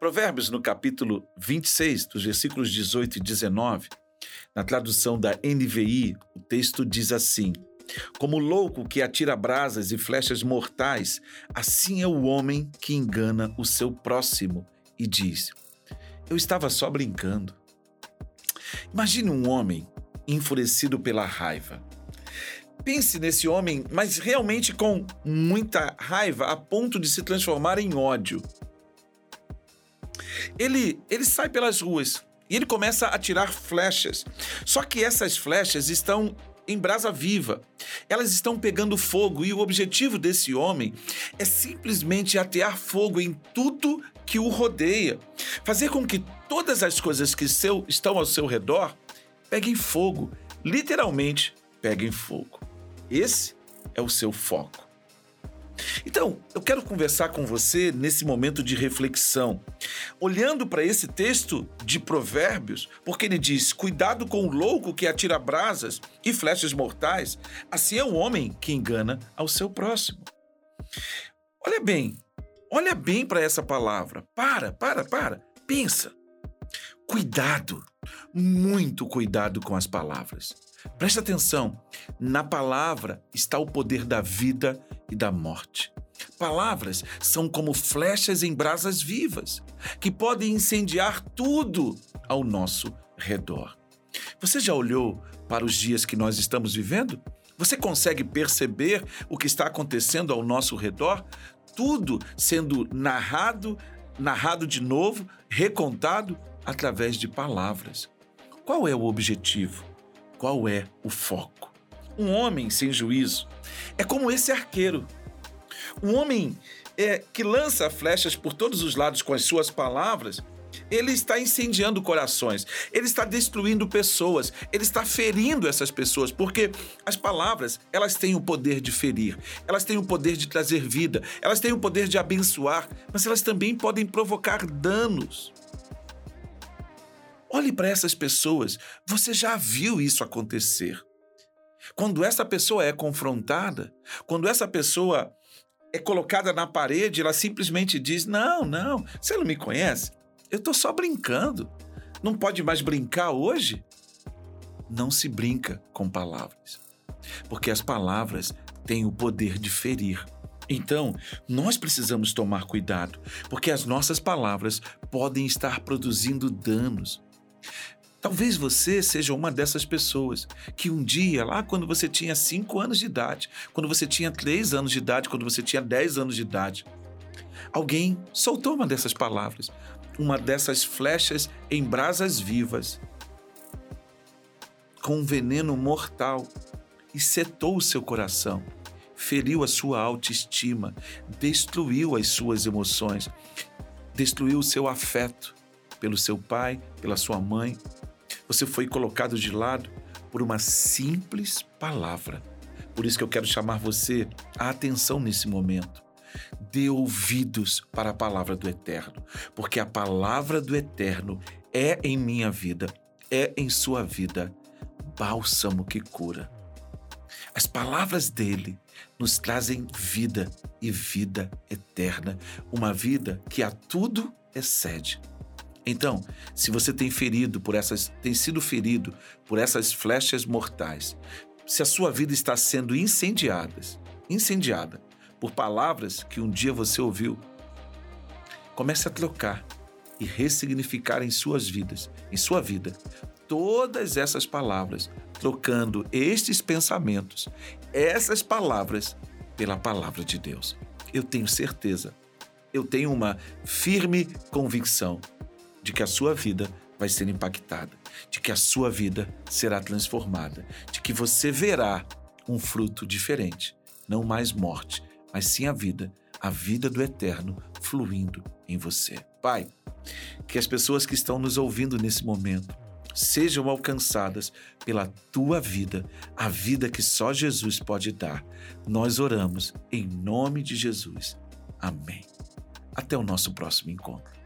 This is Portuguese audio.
Provérbios, no capítulo 26, dos versículos 18 e 19, na tradução da NVI, o texto diz assim: Como louco que atira brasas e flechas mortais, assim é o homem que engana o seu próximo e diz: Eu estava só brincando. Imagine um homem enfurecido pela raiva. Pense nesse homem, mas realmente com muita raiva, a ponto de se transformar em ódio. Ele, ele sai pelas ruas e ele começa a tirar flechas. Só que essas flechas estão em brasa viva. Elas estão pegando fogo e o objetivo desse homem é simplesmente atear fogo em tudo que o rodeia, fazer com que todas as coisas que seu, estão ao seu redor peguem fogo, literalmente peguem fogo. Esse é o seu foco. Então, eu quero conversar com você nesse momento de reflexão, olhando para esse texto de Provérbios, porque ele diz: Cuidado com o louco que atira brasas e flechas mortais, assim é o homem que engana ao seu próximo. Olha bem, olha bem para essa palavra. Para, para, para, pensa. Cuidado, muito cuidado com as palavras. Presta atenção, na palavra está o poder da vida e da morte. Palavras são como flechas em brasas vivas, que podem incendiar tudo ao nosso redor. Você já olhou para os dias que nós estamos vivendo? Você consegue perceber o que está acontecendo ao nosso redor? Tudo sendo narrado, narrado de novo, recontado através de palavras. Qual é o objetivo? Qual é o foco? Um homem sem juízo é como esse arqueiro. Um homem é, que lança flechas por todos os lados com as suas palavras, ele está incendiando corações, ele está destruindo pessoas, ele está ferindo essas pessoas, porque as palavras, elas têm o poder de ferir, elas têm o poder de trazer vida, elas têm o poder de abençoar, mas elas também podem provocar danos. Olhe para essas pessoas, você já viu isso acontecer. Quando essa pessoa é confrontada, quando essa pessoa é colocada na parede, ela simplesmente diz: Não, não, você não me conhece? Eu estou só brincando. Não pode mais brincar hoje? Não se brinca com palavras, porque as palavras têm o poder de ferir. Então, nós precisamos tomar cuidado, porque as nossas palavras podem estar produzindo danos. Talvez você seja uma dessas pessoas que um dia, lá quando você tinha 5 anos de idade, quando você tinha 3 anos de idade, quando você tinha 10 anos de idade, alguém soltou uma dessas palavras, uma dessas flechas em brasas vivas, com um veneno mortal, e setou o seu coração, feriu a sua autoestima, destruiu as suas emoções, destruiu o seu afeto pelo seu pai, pela sua mãe. Você foi colocado de lado por uma simples palavra. Por isso que eu quero chamar você a atenção nesse momento. Dê ouvidos para a palavra do Eterno, porque a palavra do Eterno é em minha vida, é em sua vida, bálsamo que cura. As palavras dele nos trazem vida e vida eterna, uma vida que a tudo excede. Então, se você tem ferido por essas, tem sido ferido por essas flechas mortais, se a sua vida está sendo incendiada, incendiada por palavras que um dia você ouviu, comece a trocar e ressignificar em suas vidas, em sua vida, todas essas palavras, trocando estes pensamentos, essas palavras pela palavra de Deus. Eu tenho certeza, eu tenho uma firme convicção de que a sua vida vai ser impactada, de que a sua vida será transformada, de que você verá um fruto diferente, não mais morte, mas sim a vida, a vida do eterno fluindo em você. Pai, que as pessoas que estão nos ouvindo nesse momento sejam alcançadas pela tua vida, a vida que só Jesus pode dar. Nós oramos em nome de Jesus. Amém. Até o nosso próximo encontro.